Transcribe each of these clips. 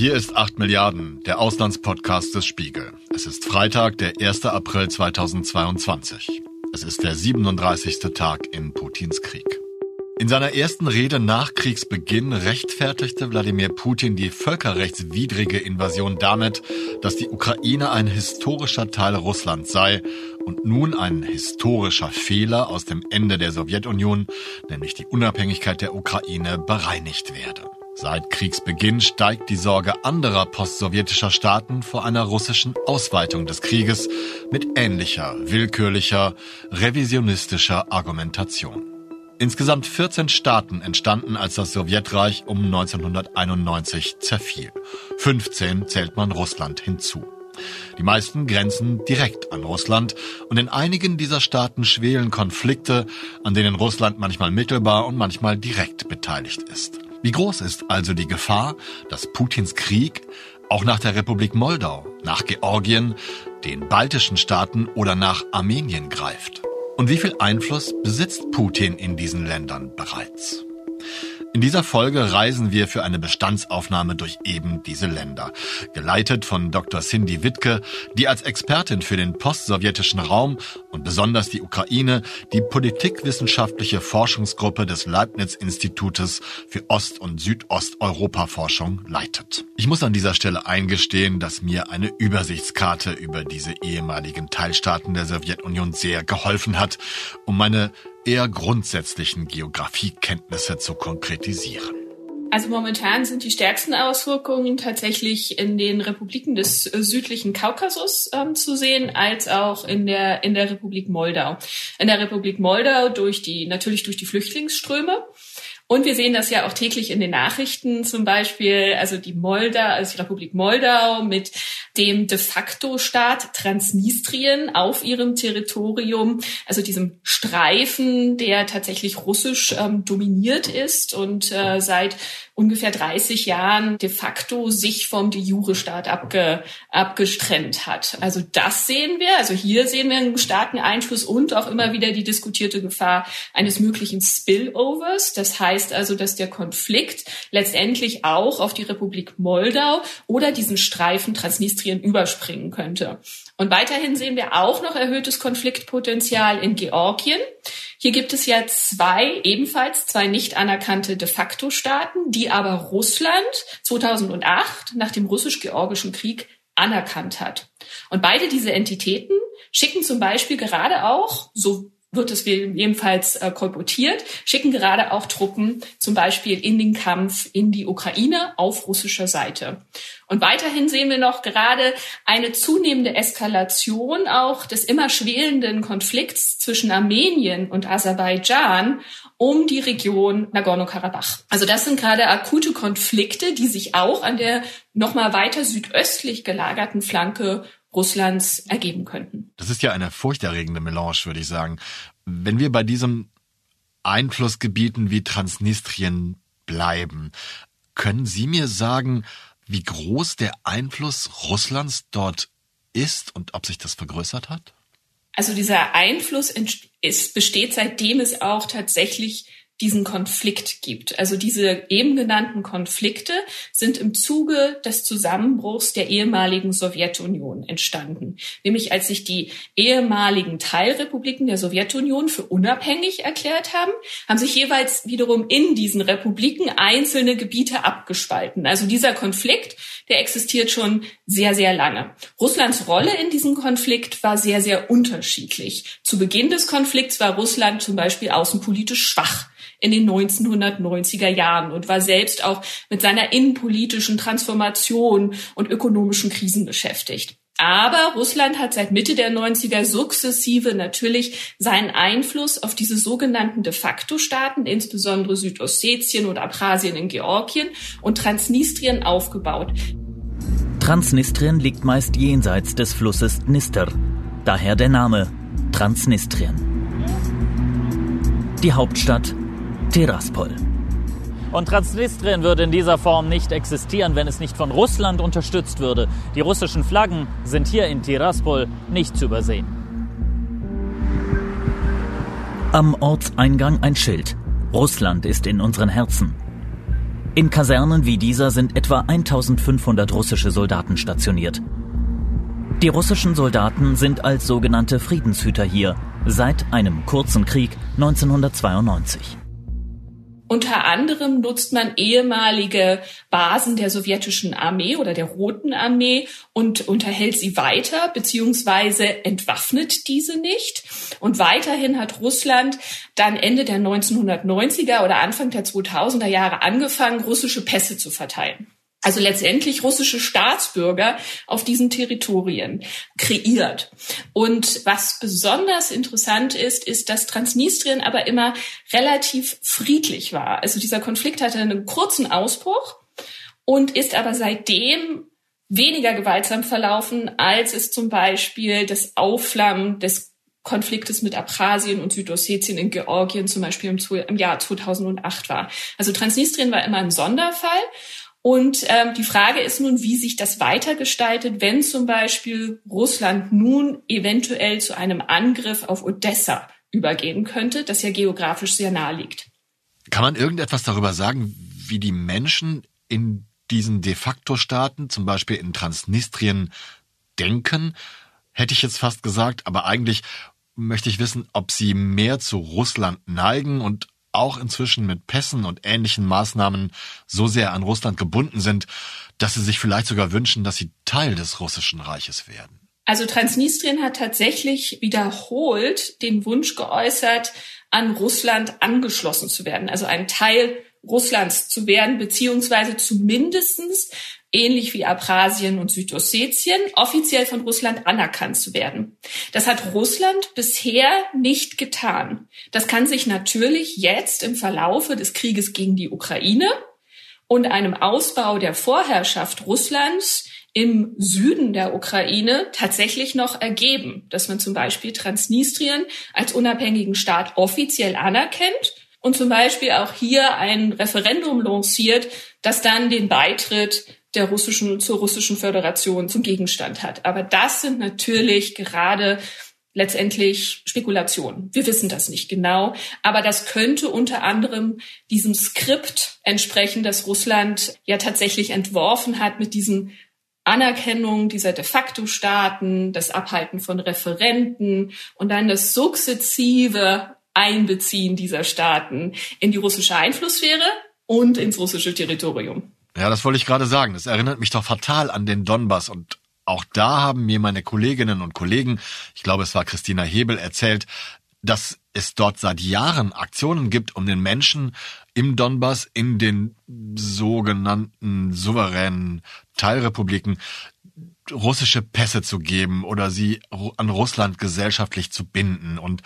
Hier ist 8 Milliarden, der Auslandspodcast des Spiegel. Es ist Freitag, der 1. April 2022. Es ist der 37. Tag in Putins Krieg. In seiner ersten Rede nach Kriegsbeginn rechtfertigte Wladimir Putin die völkerrechtswidrige Invasion damit, dass die Ukraine ein historischer Teil Russlands sei und nun ein historischer Fehler aus dem Ende der Sowjetunion, nämlich die Unabhängigkeit der Ukraine, bereinigt werde. Seit Kriegsbeginn steigt die Sorge anderer postsowjetischer Staaten vor einer russischen Ausweitung des Krieges mit ähnlicher, willkürlicher, revisionistischer Argumentation. Insgesamt 14 Staaten entstanden, als das Sowjetreich um 1991 zerfiel. 15 zählt man Russland hinzu. Die meisten grenzen direkt an Russland und in einigen dieser Staaten schwelen Konflikte, an denen Russland manchmal mittelbar und manchmal direkt beteiligt ist. Wie groß ist also die Gefahr, dass Putins Krieg auch nach der Republik Moldau, nach Georgien, den baltischen Staaten oder nach Armenien greift? Und wie viel Einfluss besitzt Putin in diesen Ländern bereits? In dieser Folge reisen wir für eine Bestandsaufnahme durch eben diese Länder. Geleitet von Dr. Cindy Wittke, die als Expertin für den postsowjetischen Raum und besonders die Ukraine die politikwissenschaftliche Forschungsgruppe des Leibniz-Institutes für Ost- und Südosteuropa-Forschung leitet. Ich muss an dieser Stelle eingestehen, dass mir eine Übersichtskarte über diese ehemaligen Teilstaaten der Sowjetunion sehr geholfen hat, um meine eher grundsätzlichen Geografiekenntnisse zu konkretisieren. Also momentan sind die stärksten Auswirkungen tatsächlich in den Republiken des äh, südlichen Kaukasus ähm, zu sehen, als auch in der in der Republik Moldau. In der Republik Moldau durch die natürlich durch die Flüchtlingsströme und wir sehen das ja auch täglich in den Nachrichten, zum Beispiel, also die Moldau, also die Republik Moldau mit dem de facto Staat Transnistrien auf ihrem Territorium, also diesem Streifen, der tatsächlich russisch ähm, dominiert ist. Und äh, seit ungefähr 30 Jahren de facto sich vom de jure Staat abge, abgestrennt hat. Also das sehen wir. Also hier sehen wir einen starken Einfluss und auch immer wieder die diskutierte Gefahr eines möglichen Spillovers. Das heißt also, dass der Konflikt letztendlich auch auf die Republik Moldau oder diesen Streifen Transnistrien überspringen könnte. Und weiterhin sehen wir auch noch erhöhtes Konfliktpotenzial in Georgien. Hier gibt es ja zwei, ebenfalls zwei nicht anerkannte de facto Staaten, die aber Russland 2008 nach dem russisch-georgischen Krieg anerkannt hat. Und beide diese Entitäten schicken zum Beispiel gerade auch, so wird es jedenfalls äh, kolportiert, schicken gerade auch Truppen zum Beispiel in den Kampf in die Ukraine auf russischer Seite. Und weiterhin sehen wir noch gerade eine zunehmende Eskalation auch des immer schwelenden Konflikts zwischen Armenien und Aserbaidschan um die Region Nagorno-Karabach. Also das sind gerade akute Konflikte, die sich auch an der nochmal weiter südöstlich gelagerten Flanke Russlands ergeben könnten. Das ist ja eine furchterregende Melange, würde ich sagen. Wenn wir bei diesem Einflussgebieten wie Transnistrien bleiben, können Sie mir sagen, wie groß der Einfluss Russlands dort ist und ob sich das vergrößert hat? Also dieser Einfluss ist, besteht seitdem es auch tatsächlich diesen Konflikt gibt. Also diese eben genannten Konflikte sind im Zuge des Zusammenbruchs der ehemaligen Sowjetunion entstanden. Nämlich als sich die ehemaligen Teilrepubliken der Sowjetunion für unabhängig erklärt haben, haben sich jeweils wiederum in diesen Republiken einzelne Gebiete abgespalten. Also dieser Konflikt, der existiert schon sehr, sehr lange. Russlands Rolle in diesem Konflikt war sehr, sehr unterschiedlich. Zu Beginn des Konflikts war Russland zum Beispiel außenpolitisch schwach in den 1990er Jahren und war selbst auch mit seiner innenpolitischen Transformation und ökonomischen Krisen beschäftigt. Aber Russland hat seit Mitte der 90er sukzessive natürlich seinen Einfluss auf diese sogenannten de facto Staaten, insbesondere Südossetien oder Abchasien in Georgien und Transnistrien aufgebaut. Transnistrien liegt meist jenseits des Flusses Dnister, daher der Name Transnistrien. Die Hauptstadt Tiraspol. Und Transnistrien würde in dieser Form nicht existieren, wenn es nicht von Russland unterstützt würde. Die russischen Flaggen sind hier in Tiraspol nicht zu übersehen. Am Ortseingang ein Schild. Russland ist in unseren Herzen. In Kasernen wie dieser sind etwa 1500 russische Soldaten stationiert. Die russischen Soldaten sind als sogenannte Friedenshüter hier seit einem kurzen Krieg 1992. Unter anderem nutzt man ehemalige Basen der sowjetischen Armee oder der Roten Armee und unterhält sie weiter beziehungsweise entwaffnet diese nicht. Und weiterhin hat Russland dann Ende der 1990er oder Anfang der 2000er Jahre angefangen, russische Pässe zu verteilen also letztendlich russische Staatsbürger auf diesen Territorien kreiert. Und was besonders interessant ist, ist, dass Transnistrien aber immer relativ friedlich war. Also dieser Konflikt hatte einen kurzen Ausbruch und ist aber seitdem weniger gewaltsam verlaufen, als es zum Beispiel das Aufflammen des Konfliktes mit Abchasien und Südossetien in Georgien zum Beispiel im, im Jahr 2008 war. Also Transnistrien war immer ein Sonderfall und ähm, die Frage ist nun, wie sich das weitergestaltet, wenn zum Beispiel Russland nun eventuell zu einem Angriff auf Odessa übergehen könnte, das ja geografisch sehr nahe liegt. Kann man irgendetwas darüber sagen, wie die Menschen in diesen de facto Staaten, zum Beispiel in Transnistrien, denken? Hätte ich jetzt fast gesagt, aber eigentlich möchte ich wissen, ob sie mehr zu Russland neigen und auch inzwischen mit Pässen und ähnlichen Maßnahmen so sehr an Russland gebunden sind, dass sie sich vielleicht sogar wünschen, dass sie Teil des russischen Reiches werden. Also Transnistrien hat tatsächlich wiederholt den Wunsch geäußert, an Russland angeschlossen zu werden, also ein Teil Russlands zu werden, beziehungsweise zumindestens ähnlich wie Abchasien und Südossetien, offiziell von Russland anerkannt zu werden. Das hat Russland bisher nicht getan. Das kann sich natürlich jetzt im Verlaufe des Krieges gegen die Ukraine und einem Ausbau der Vorherrschaft Russlands im Süden der Ukraine tatsächlich noch ergeben, dass man zum Beispiel Transnistrien als unabhängigen Staat offiziell anerkennt und zum Beispiel auch hier ein Referendum lanciert, das dann den Beitritt der russischen, zur russischen Föderation zum Gegenstand hat. Aber das sind natürlich gerade letztendlich Spekulationen. Wir wissen das nicht genau, aber das könnte unter anderem diesem Skript entsprechen, das Russland ja tatsächlich entworfen hat mit diesen Anerkennung dieser de facto Staaten, das Abhalten von Referenten und dann das sukzessive Einbeziehen dieser Staaten in die russische Einflusssphäre und ins russische Territorium. Ja, das wollte ich gerade sagen. Das erinnert mich doch fatal an den Donbass und auch da haben mir meine Kolleginnen und Kollegen, ich glaube es war Christina Hebel, erzählt, dass es dort seit Jahren Aktionen gibt, um den Menschen im Donbass, in den sogenannten souveränen Teilrepubliken, russische Pässe zu geben oder sie an Russland gesellschaftlich zu binden. Und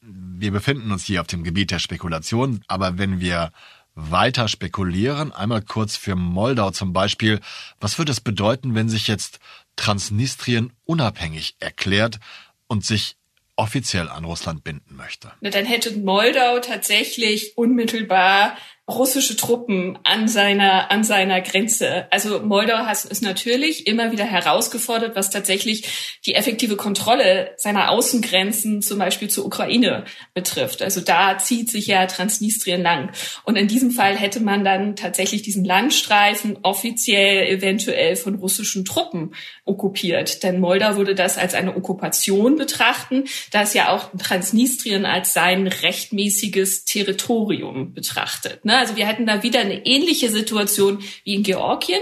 wir befinden uns hier auf dem Gebiet der Spekulation, aber wenn wir weiter spekulieren, einmal kurz für Moldau zum Beispiel, was würde es bedeuten, wenn sich jetzt Transnistrien unabhängig erklärt und sich offiziell an Russland binden möchte? Dann hätte Moldau tatsächlich unmittelbar russische Truppen an seiner, an seiner Grenze. Also Moldau hat es natürlich immer wieder herausgefordert, was tatsächlich die effektive Kontrolle seiner Außengrenzen, zum Beispiel zur Ukraine, betrifft. Also da zieht sich ja Transnistrien lang. Und in diesem Fall hätte man dann tatsächlich diesen Landstreifen offiziell eventuell von russischen Truppen okkupiert. Denn Moldau würde das als eine Okkupation betrachten, da es ja auch Transnistrien als sein rechtmäßiges Territorium betrachtet. Ne? Also wir hätten da wieder eine ähnliche Situation wie in Georgien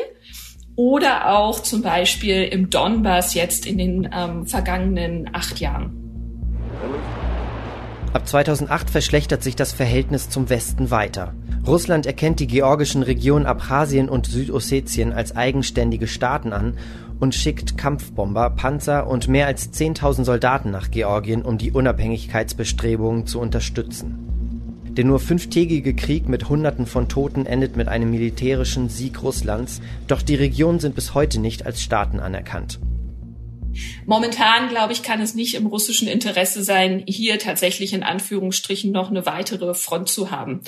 oder auch zum Beispiel im Donbass jetzt in den ähm, vergangenen acht Jahren. Ab 2008 verschlechtert sich das Verhältnis zum Westen weiter. Russland erkennt die georgischen Regionen Abchasien und Südossetien als eigenständige Staaten an und schickt Kampfbomber, Panzer und mehr als 10.000 Soldaten nach Georgien, um die Unabhängigkeitsbestrebungen zu unterstützen. Der nur fünftägige Krieg mit Hunderten von Toten endet mit einem militärischen Sieg Russlands, doch die Regionen sind bis heute nicht als Staaten anerkannt. Momentan, glaube ich, kann es nicht im russischen Interesse sein, hier tatsächlich in Anführungsstrichen noch eine weitere Front zu haben.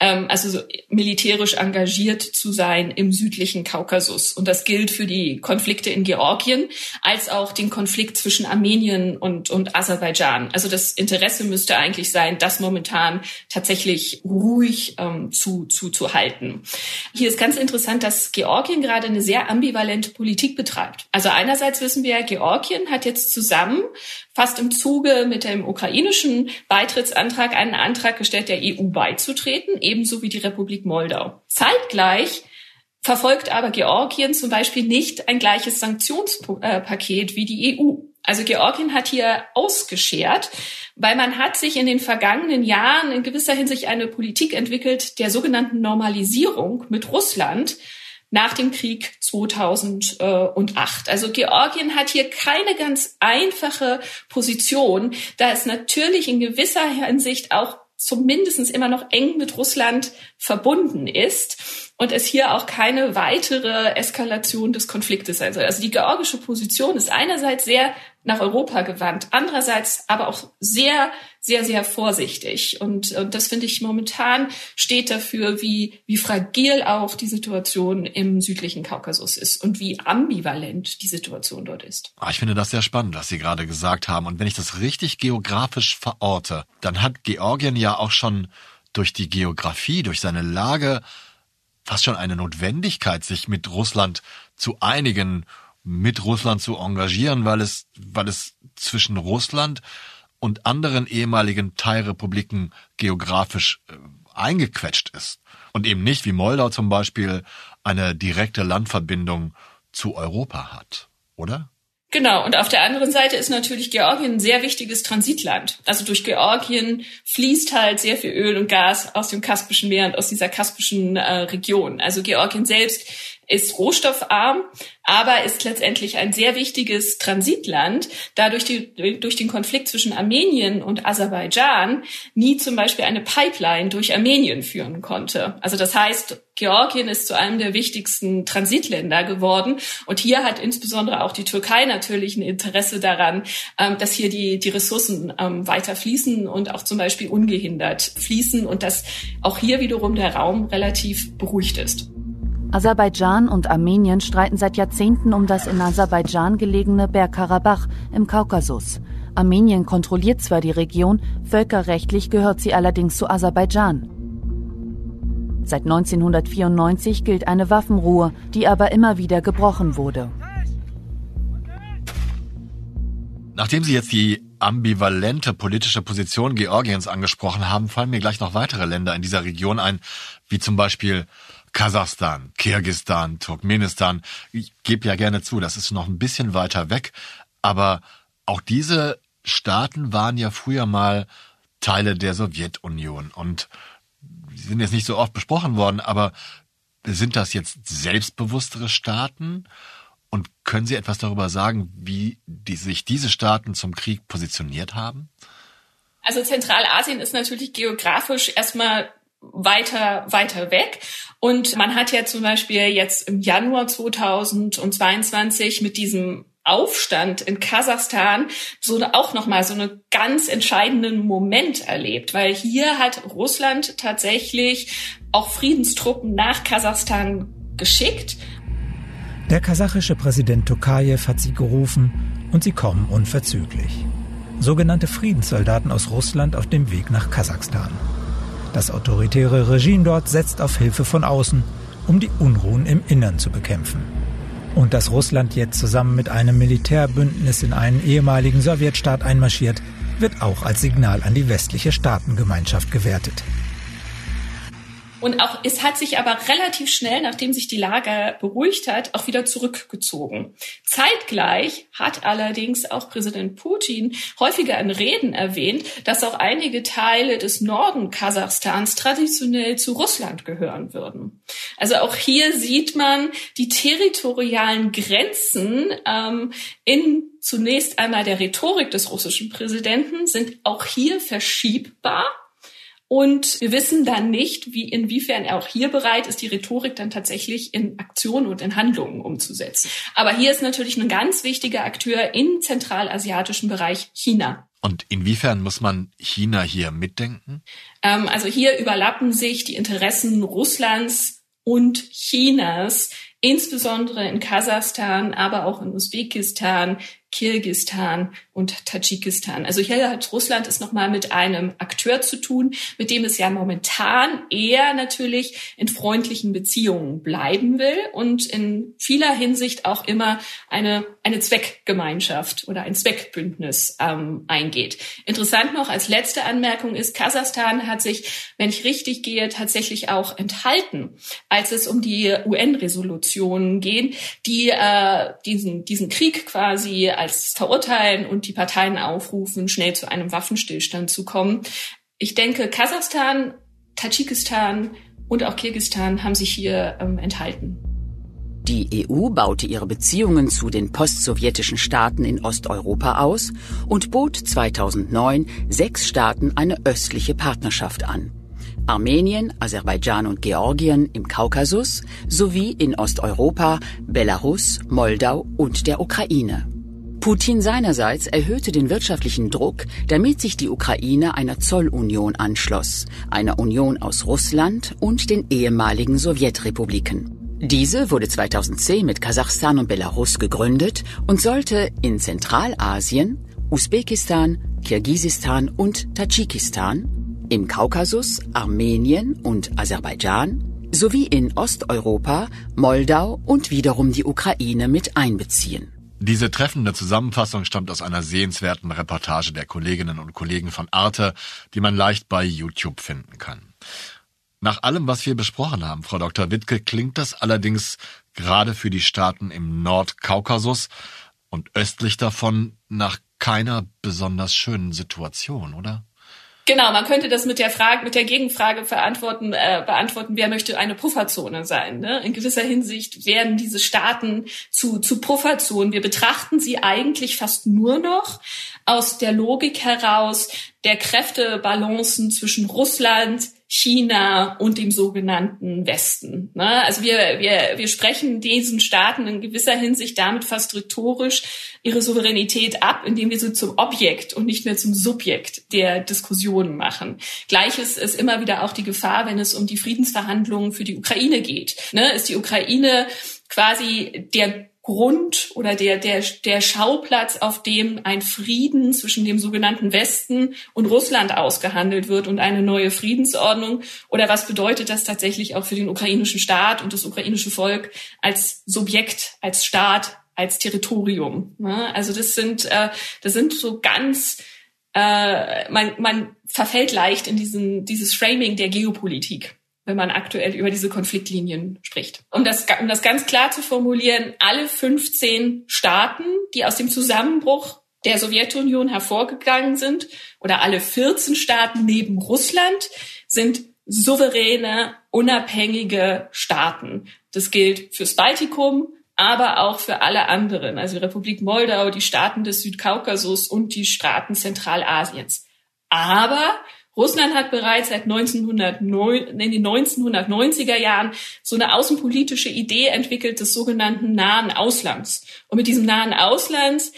Ähm, also so militärisch engagiert zu sein im südlichen Kaukasus. Und das gilt für die Konflikte in Georgien als auch den Konflikt zwischen Armenien und, und Aserbaidschan. Also das Interesse müsste eigentlich sein, das momentan tatsächlich ruhig ähm, zu, zu, zu halten. Hier ist ganz interessant, dass Georgien gerade eine sehr ambivalente Politik betreibt. Also einerseits wissen wir, Georgien hat jetzt zusammen fast im Zuge mit dem ukrainischen Beitrittsantrag einen Antrag gestellt, der EU beizutreten, ebenso wie die Republik Moldau. Zeitgleich verfolgt aber Georgien zum Beispiel nicht ein gleiches Sanktionspaket wie die EU. Also Georgien hat hier ausgeschert, weil man hat sich in den vergangenen Jahren in gewisser Hinsicht eine Politik entwickelt der sogenannten Normalisierung mit Russland, nach dem Krieg 2008. Also Georgien hat hier keine ganz einfache Position, da es natürlich in gewisser Hinsicht auch zumindest immer noch eng mit Russland verbunden ist und es hier auch keine weitere Eskalation des Konfliktes sein soll. Also die georgische Position ist einerseits sehr nach Europa gewandt, andererseits aber auch sehr, sehr, sehr vorsichtig. Und, und das finde ich momentan steht dafür, wie, wie fragil auch die Situation im südlichen Kaukasus ist und wie ambivalent die Situation dort ist. Ah, ich finde das sehr spannend, was Sie gerade gesagt haben. Und wenn ich das richtig geografisch verorte, dann hat Georgien ja auch schon durch die Geografie, durch seine Lage fast schon eine Notwendigkeit, sich mit Russland zu einigen, mit Russland zu engagieren, weil es, weil es zwischen Russland und anderen ehemaligen Teilrepubliken geografisch äh, eingequetscht ist und eben nicht wie Moldau zum Beispiel eine direkte Landverbindung zu Europa hat, oder? Genau, und auf der anderen Seite ist natürlich Georgien ein sehr wichtiges Transitland. Also durch Georgien fließt halt sehr viel Öl und Gas aus dem Kaspischen Meer und aus dieser kaspischen äh, Region. Also Georgien selbst ist rohstoffarm, aber ist letztendlich ein sehr wichtiges Transitland, da durch, die, durch den Konflikt zwischen Armenien und Aserbaidschan nie zum Beispiel eine Pipeline durch Armenien führen konnte. Also das heißt, Georgien ist zu einem der wichtigsten Transitländer geworden. Und hier hat insbesondere auch die Türkei natürlich ein Interesse daran, ähm, dass hier die, die Ressourcen ähm, weiter fließen und auch zum Beispiel ungehindert fließen und dass auch hier wiederum der Raum relativ beruhigt ist. Aserbaidschan und Armenien streiten seit Jahrzehnten um das in Aserbaidschan gelegene Bergkarabach im Kaukasus. Armenien kontrolliert zwar die Region, völkerrechtlich gehört sie allerdings zu Aserbaidschan. Seit 1994 gilt eine Waffenruhe, die aber immer wieder gebrochen wurde. Nachdem Sie jetzt die ambivalente politische Position Georgiens angesprochen haben, fallen mir gleich noch weitere Länder in dieser Region ein, wie zum Beispiel Kasachstan, Kirgistan, Turkmenistan. Ich gebe ja gerne zu, das ist noch ein bisschen weiter weg, aber auch diese Staaten waren ja früher mal Teile der Sowjetunion und sie sind jetzt nicht so oft besprochen worden, aber sind das jetzt selbstbewusstere Staaten? Und können Sie etwas darüber sagen, wie die, sich diese Staaten zum Krieg positioniert haben? Also Zentralasien ist natürlich geografisch erstmal weiter, weiter weg. Und man hat ja zum Beispiel jetzt im Januar 2022 mit diesem Aufstand in Kasachstan so auch nochmal so einen ganz entscheidenden Moment erlebt, weil hier hat Russland tatsächlich auch Friedenstruppen nach Kasachstan geschickt. Der kasachische Präsident Tokayev hat sie gerufen und sie kommen unverzüglich. Sogenannte Friedenssoldaten aus Russland auf dem Weg nach Kasachstan. Das autoritäre Regime dort setzt auf Hilfe von außen, um die Unruhen im Innern zu bekämpfen. Und dass Russland jetzt zusammen mit einem Militärbündnis in einen ehemaligen Sowjetstaat einmarschiert, wird auch als Signal an die westliche Staatengemeinschaft gewertet. Und auch es hat sich aber relativ schnell, nachdem sich die Lage beruhigt hat, auch wieder zurückgezogen. Zeitgleich hat allerdings auch Präsident Putin häufiger in Reden erwähnt, dass auch einige Teile des Norden Kasachstans traditionell zu Russland gehören würden. Also auch hier sieht man die territorialen Grenzen ähm, in zunächst einmal der Rhetorik des russischen Präsidenten sind auch hier verschiebbar Und wir wissen dann nicht, wie inwiefern er auch hier bereit ist, die Rhetorik dann tatsächlich in Aktionen und in Handlungen umzusetzen. Aber hier ist natürlich ein ganz wichtiger Akteur im zentralasiatischen Bereich China. Und inwiefern muss man China hier mitdenken? Ähm, also hier überlappen sich die Interessen Russlands und Chinas, insbesondere in Kasachstan, aber auch in Usbekistan, Kirgistan und Tadschikistan. Also hier hat Russland es nochmal mit einem Akteur zu tun, mit dem es ja momentan eher natürlich in freundlichen Beziehungen bleiben will und in vieler Hinsicht auch immer eine, eine Zweckgemeinschaft oder ein Zweckbündnis ähm, eingeht. Interessant noch als letzte Anmerkung ist, Kasachstan hat sich, wenn ich richtig gehe, tatsächlich auch enthalten, als es um die UN-Resolutionen gehen, die äh, diesen, diesen Krieg quasi als verurteilen und die Parteien aufrufen, schnell zu einem Waffenstillstand zu kommen. Ich denke, Kasachstan, Tadschikistan und auch Kirgistan haben sich hier ähm, enthalten. Die EU baute ihre Beziehungen zu den postsowjetischen Staaten in Osteuropa aus und bot 2009 sechs Staaten eine östliche Partnerschaft an. Armenien, Aserbaidschan und Georgien im Kaukasus sowie in Osteuropa, Belarus, Moldau und der Ukraine. Putin seinerseits erhöhte den wirtschaftlichen Druck, damit sich die Ukraine einer Zollunion anschloss, einer Union aus Russland und den ehemaligen Sowjetrepubliken. Diese wurde 2010 mit Kasachstan und Belarus gegründet und sollte in Zentralasien, Usbekistan, Kirgisistan und Tadschikistan, im Kaukasus, Armenien und Aserbaidschan sowie in Osteuropa, Moldau und wiederum die Ukraine mit einbeziehen. Diese treffende Zusammenfassung stammt aus einer sehenswerten Reportage der Kolleginnen und Kollegen von Arte, die man leicht bei YouTube finden kann. Nach allem, was wir besprochen haben, Frau Dr. Wittke, klingt das allerdings gerade für die Staaten im Nordkaukasus und östlich davon nach keiner besonders schönen Situation, oder? Genau, man könnte das mit der Frage, mit der Gegenfrage verantworten, äh, beantworten, wer möchte eine Pufferzone sein. Ne? In gewisser Hinsicht werden diese Staaten zu, zu Pufferzonen. Wir betrachten sie eigentlich fast nur noch aus der Logik heraus der Kräftebalancen zwischen Russland, China und dem sogenannten Westen. Ne? Also wir, wir, wir sprechen diesen Staaten in gewisser Hinsicht damit fast rhetorisch ihre Souveränität ab, indem wir sie zum Objekt und nicht mehr zum Subjekt der Diskussion machen. Gleiches ist immer wieder auch die Gefahr, wenn es um die Friedensverhandlungen für die Ukraine geht. Ne? Ist die Ukraine quasi der Grund oder der, der, der Schauplatz, auf dem ein Frieden zwischen dem sogenannten Westen und Russland ausgehandelt wird und eine neue Friedensordnung? Oder was bedeutet das tatsächlich auch für den ukrainischen Staat und das ukrainische Volk als Subjekt, als Staat, als Territorium? Also das sind, äh, das sind so ganz, äh, man, man verfällt leicht in diesen, dieses Framing der Geopolitik wenn man aktuell über diese Konfliktlinien spricht. Um das, um das ganz klar zu formulieren, alle 15 Staaten, die aus dem Zusammenbruch der Sowjetunion hervorgegangen sind, oder alle 14 Staaten neben Russland, sind souveräne, unabhängige Staaten. Das gilt fürs Baltikum, aber auch für alle anderen, also die Republik Moldau, die Staaten des Südkaukasus und die Staaten Zentralasiens. Aber Russland hat bereits seit 1909, in den 1990er Jahren so eine außenpolitische Idee entwickelt des sogenannten nahen Auslands. Und mit diesem nahen Auslands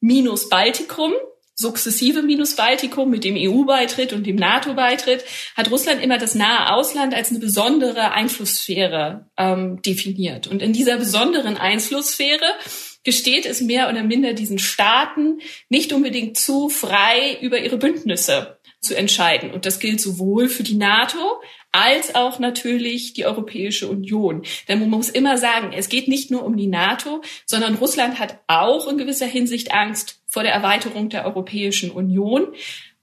minus Baltikum, sukzessive minus Baltikum mit dem EU-Beitritt und dem NATO-Beitritt, hat Russland immer das nahe Ausland als eine besondere Einflusssphäre ähm, definiert. Und in dieser besonderen Einflusssphäre gesteht es mehr oder minder diesen Staaten nicht unbedingt zu, frei über ihre Bündnisse zu entscheiden. Und das gilt sowohl für die NATO als auch natürlich die Europäische Union. Denn man muss immer sagen, es geht nicht nur um die NATO, sondern Russland hat auch in gewisser Hinsicht Angst vor der Erweiterung der Europäischen Union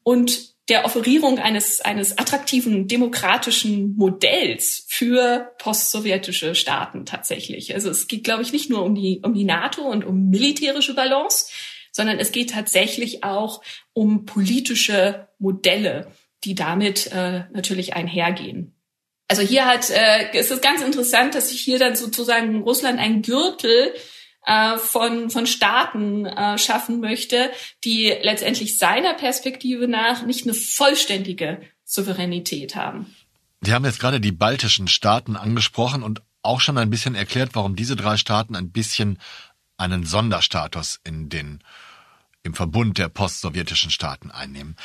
und der Offerierung eines, eines attraktiven demokratischen Modells für postsowjetische Staaten tatsächlich. Also es geht, glaube ich, nicht nur um die, um die NATO und um militärische Balance, sondern es geht tatsächlich auch um politische Modelle, die damit äh, natürlich einhergehen. Also hier hat, äh, ist es ganz interessant, dass sich hier dann sozusagen Russland ein Gürtel äh, von, von Staaten äh, schaffen möchte, die letztendlich seiner Perspektive nach nicht eine vollständige Souveränität haben. Sie haben jetzt gerade die baltischen Staaten angesprochen und auch schon ein bisschen erklärt, warum diese drei Staaten ein bisschen einen Sonderstatus in den, im Verbund der postsowjetischen Staaten einnehmen.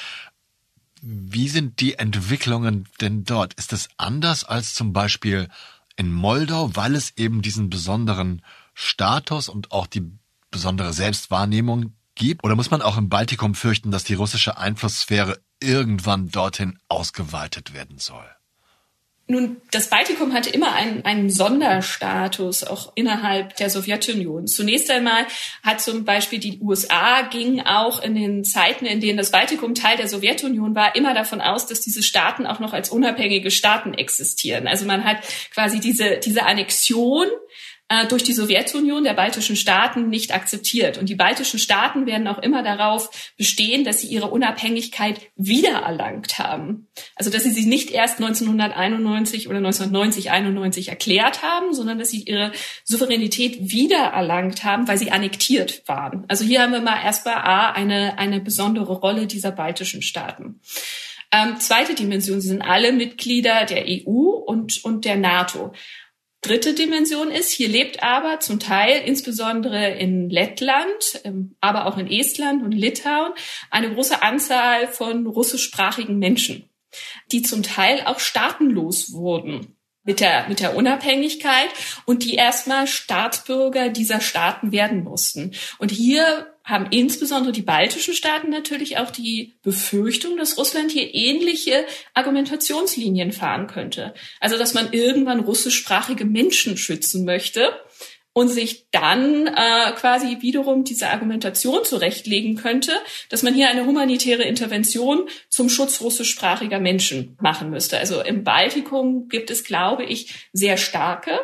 Wie sind die Entwicklungen denn dort? Ist es anders als zum Beispiel in Moldau, weil es eben diesen besonderen Status und auch die besondere Selbstwahrnehmung gibt? Oder muss man auch im Baltikum fürchten, dass die russische Einflusssphäre irgendwann dorthin ausgeweitet werden soll? Nun, das Baltikum hatte immer einen, einen Sonderstatus, auch innerhalb der Sowjetunion. Zunächst einmal hat zum Beispiel die USA ging auch in den Zeiten, in denen das Baltikum Teil der Sowjetunion war, immer davon aus, dass diese Staaten auch noch als unabhängige Staaten existieren. Also man hat quasi diese, diese Annexion äh, durch die Sowjetunion der baltischen Staaten nicht akzeptiert. Und die baltischen Staaten werden auch immer darauf bestehen, dass sie ihre Unabhängigkeit wiedererlangt haben. Also dass sie sie nicht erst 1991 oder 1990, 91 erklärt haben, sondern dass sie ihre Souveränität wiedererlangt haben, weil sie annektiert waren. Also hier haben wir mal erstmal A, eine, eine besondere Rolle dieser baltischen Staaten. Ähm, zweite Dimension, sie sind alle Mitglieder der EU und, und der NATO dritte Dimension ist, hier lebt aber zum Teil, insbesondere in Lettland, ähm, aber auch in Estland und Litauen, eine große Anzahl von russischsprachigen Menschen, die zum Teil auch staatenlos wurden mit der, mit der Unabhängigkeit und die erstmal Staatsbürger dieser Staaten werden mussten. Und hier haben insbesondere die baltischen Staaten natürlich auch die Befürchtung, dass Russland hier ähnliche Argumentationslinien fahren könnte. Also dass man irgendwann russischsprachige Menschen schützen möchte und sich dann äh, quasi wiederum diese Argumentation zurechtlegen könnte, dass man hier eine humanitäre Intervention zum Schutz russischsprachiger Menschen machen müsste. Also im Baltikum gibt es, glaube ich, sehr starke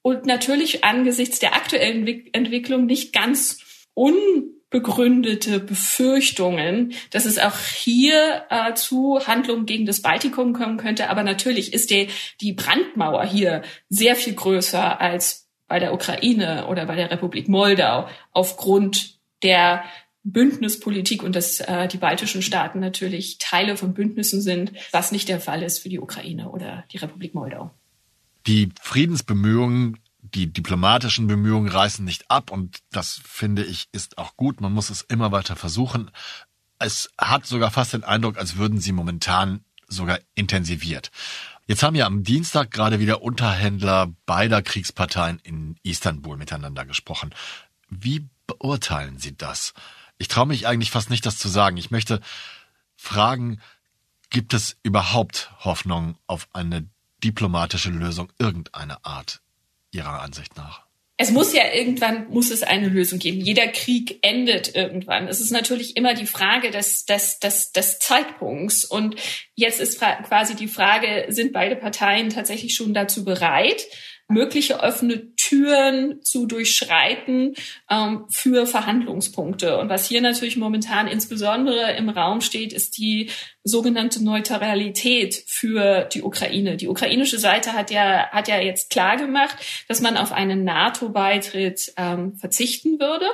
und natürlich angesichts der aktuellen Entwicklung nicht ganz unbegründete Befürchtungen, dass es auch hier äh, zu Handlungen gegen das Baltikum kommen könnte. Aber natürlich ist die, die Brandmauer hier sehr viel größer als bei der Ukraine oder bei der Republik Moldau aufgrund der Bündnispolitik und dass äh, die baltischen Staaten natürlich Teile von Bündnissen sind, was nicht der Fall ist für die Ukraine oder die Republik Moldau. Die Friedensbemühungen die diplomatischen Bemühungen reißen nicht ab und das finde ich ist auch gut. Man muss es immer weiter versuchen. Es hat sogar fast den Eindruck, als würden sie momentan sogar intensiviert. Jetzt haben ja am Dienstag gerade wieder Unterhändler beider Kriegsparteien in Istanbul miteinander gesprochen. Wie beurteilen Sie das? Ich traue mich eigentlich fast nicht, das zu sagen. Ich möchte fragen, gibt es überhaupt Hoffnung auf eine diplomatische Lösung irgendeiner Art Ihrer Ansicht nach? Es muss ja irgendwann, muss es eine Lösung geben. Jeder Krieg endet irgendwann. Es ist natürlich immer die Frage des, des, des, des Zeitpunkts. Und jetzt ist quasi die Frage, sind beide Parteien tatsächlich schon dazu bereit? Mögliche offene Türen zu durchschreiten ähm, für Verhandlungspunkte. Und was hier natürlich momentan insbesondere im Raum steht, ist die sogenannte Neutralität für die Ukraine. Die ukrainische Seite hat ja, hat ja jetzt klar gemacht, dass man auf einen NATO-Beitritt ähm, verzichten würde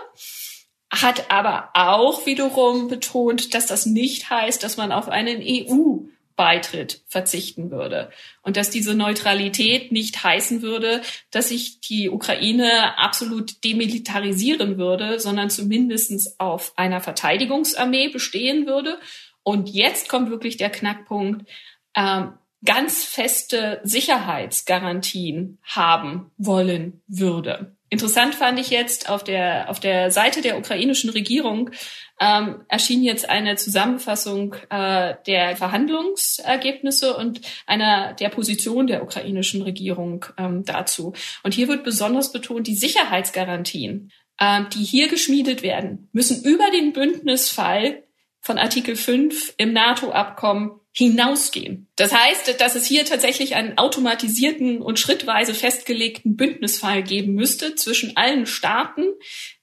hat aber auch wiederum betont, dass das nicht heißt, dass man auf einen EU Beitritt verzichten würde. Und dass diese Neutralität nicht heißen würde, dass sich die Ukraine absolut demilitarisieren würde, sondern zumindestens auf einer Verteidigungsarmee bestehen würde. Und jetzt kommt wirklich der Knackpunkt, ähm, ganz feste Sicherheitsgarantien haben wollen würde. Interessant fand ich jetzt auf der, auf der Seite der ukrainischen Regierung ähm, erschien jetzt eine Zusammenfassung äh, der Verhandlungsergebnisse und einer der Position der ukrainischen Regierung ähm, dazu. Und hier wird besonders betont, die Sicherheitsgarantien, ähm, die hier geschmiedet werden, müssen über den Bündnisfall von Artikel 5 im NATO-Abkommen hinausgehen. Das heißt, dass es hier tatsächlich einen automatisierten und schrittweise festgelegten Bündnisfall geben müsste zwischen allen Staaten,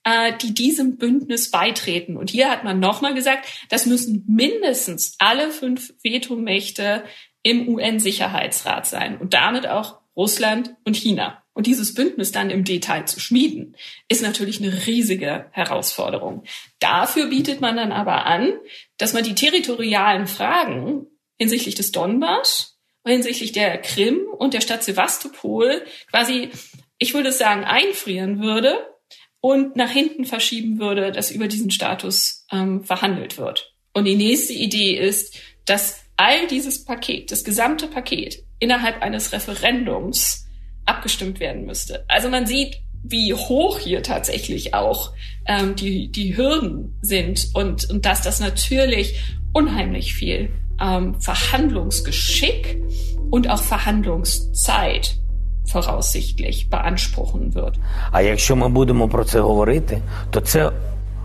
äh, die diesem Bündnis beitreten. Und hier hat man nochmal gesagt, das müssen mindestens alle fünf Vetomächte im UN-Sicherheitsrat sein und damit auch Russland und China. Und dieses Bündnis dann im Detail zu schmieden, ist natürlich eine riesige Herausforderung. Dafür bietet man dann aber an, dass man die territorialen Fragen hinsichtlich des Donbass, hinsichtlich der Krim und der Stadt Sevastopol quasi, ich würde sagen, einfrieren würde und nach hinten verschieben würde, dass über diesen Status ähm, verhandelt wird. Und die nächste Idee ist, dass all dieses Paket, das gesamte Paket, innerhalb eines Referendums abgestimmt werden müsste. Also man sieht, wie hoch hier tatsächlich auch ähm, die, die Hürden sind und, und dass das natürlich unheimlich viel ähm, Verhandlungsgeschick und auch Verhandlungszeit voraussichtlich beanspruchen wird. А якщо ми будемо про це говорити, то це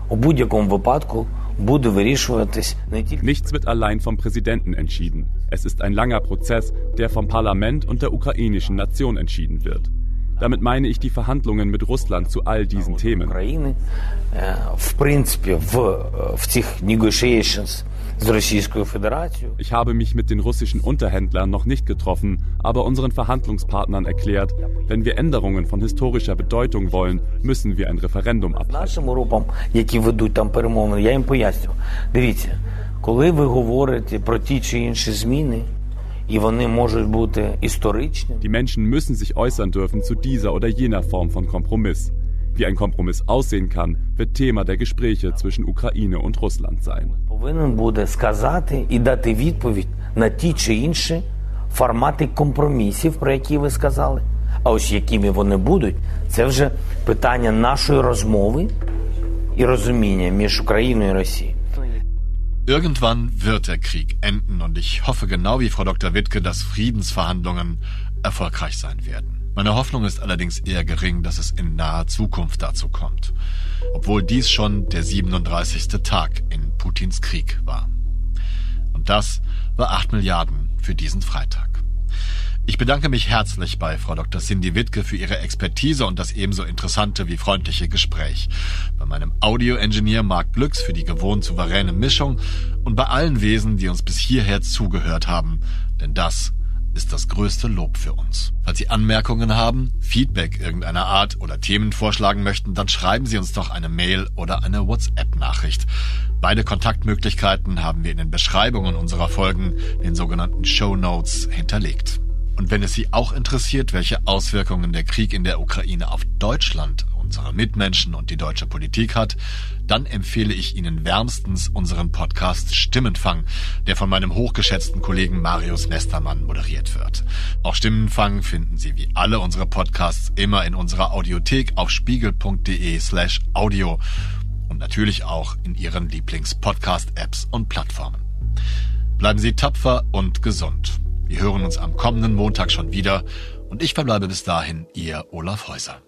у будь-якому випадку буде вирішуватись не тільки Nichts wird allein vom Präsidenten entschieden. Es ist ein langer Prozess, der vom Parlament und der ukrainischen Nation entschieden wird. Damit meine ich die Verhandlungen mit Russland zu all diesen Themen. України. Е, В принципі, в, в цих negotiations з Російською Федерацією Ich habe mich mit den russischen Unterhändlern noch nicht getroffen, aber unseren Verhandlungspartnern erklärt, wenn wir Änderungen von historischer Bedeutung wollen, müssen wir ein Referendum abhalten. нашим групам, які ведуть там перемовини, я їм пояснюю. Дивіться, коли ви говорите про ті чи інші зміни, і вони можуть бути історичними, Die Menschen müssen sich äußern dürfen zu dieser oder jener Form von Kompromiss. Wie ein Kompromiss aussehen kann, wird Thema der Gespräche zwischen Ukraine und Russland sein. повинен буде сказати і дати відповідь на ті чи інші формати компромісів, про які ви сказали. А ось якими вони будуть, це вже питання нашої розмови і розуміння між Україною і Росією. Irgendwann wird der Krieg enden und ich hoffe genau wie Frau Dr. Wittke, dass Friedensverhandlungen erfolgreich sein werden. Meine Hoffnung ist allerdings eher gering, dass es in naher Zukunft dazu kommt. Obwohl dies schon der 37. Tag in Putins Krieg war. Und das war 8 Milliarden für diesen Freitag. Ich bedanke mich herzlich bei Frau Dr. Cindy Wittke für ihre Expertise und das ebenso interessante wie freundliche Gespräch. Bei meinem Audio-Engineer Marc Glücks für die gewohnt souveräne Mischung und bei allen Wesen, die uns bis hierher zugehört haben. Denn das ist das größte Lob für uns. Falls Sie Anmerkungen haben, Feedback irgendeiner Art oder Themen vorschlagen möchten, dann schreiben Sie uns doch eine Mail oder eine WhatsApp-Nachricht. Beide Kontaktmöglichkeiten haben wir in den Beschreibungen unserer Folgen, den sogenannten Show Notes, hinterlegt. Und wenn es Sie auch interessiert, welche Auswirkungen der Krieg in der Ukraine auf Deutschland, unsere Mitmenschen und die deutsche Politik hat, dann empfehle ich Ihnen wärmstens unseren Podcast Stimmenfang, der von meinem hochgeschätzten Kollegen Marius Nestermann moderiert wird. Auch Stimmenfang finden Sie wie alle unsere Podcasts immer in unserer Audiothek auf spiegel.de slash audio und natürlich auch in Ihren Lieblings-Podcast-Apps und Plattformen. Bleiben Sie tapfer und gesund. Wir hören uns am kommenden Montag schon wieder und ich verbleibe bis dahin Ihr Olaf Häuser.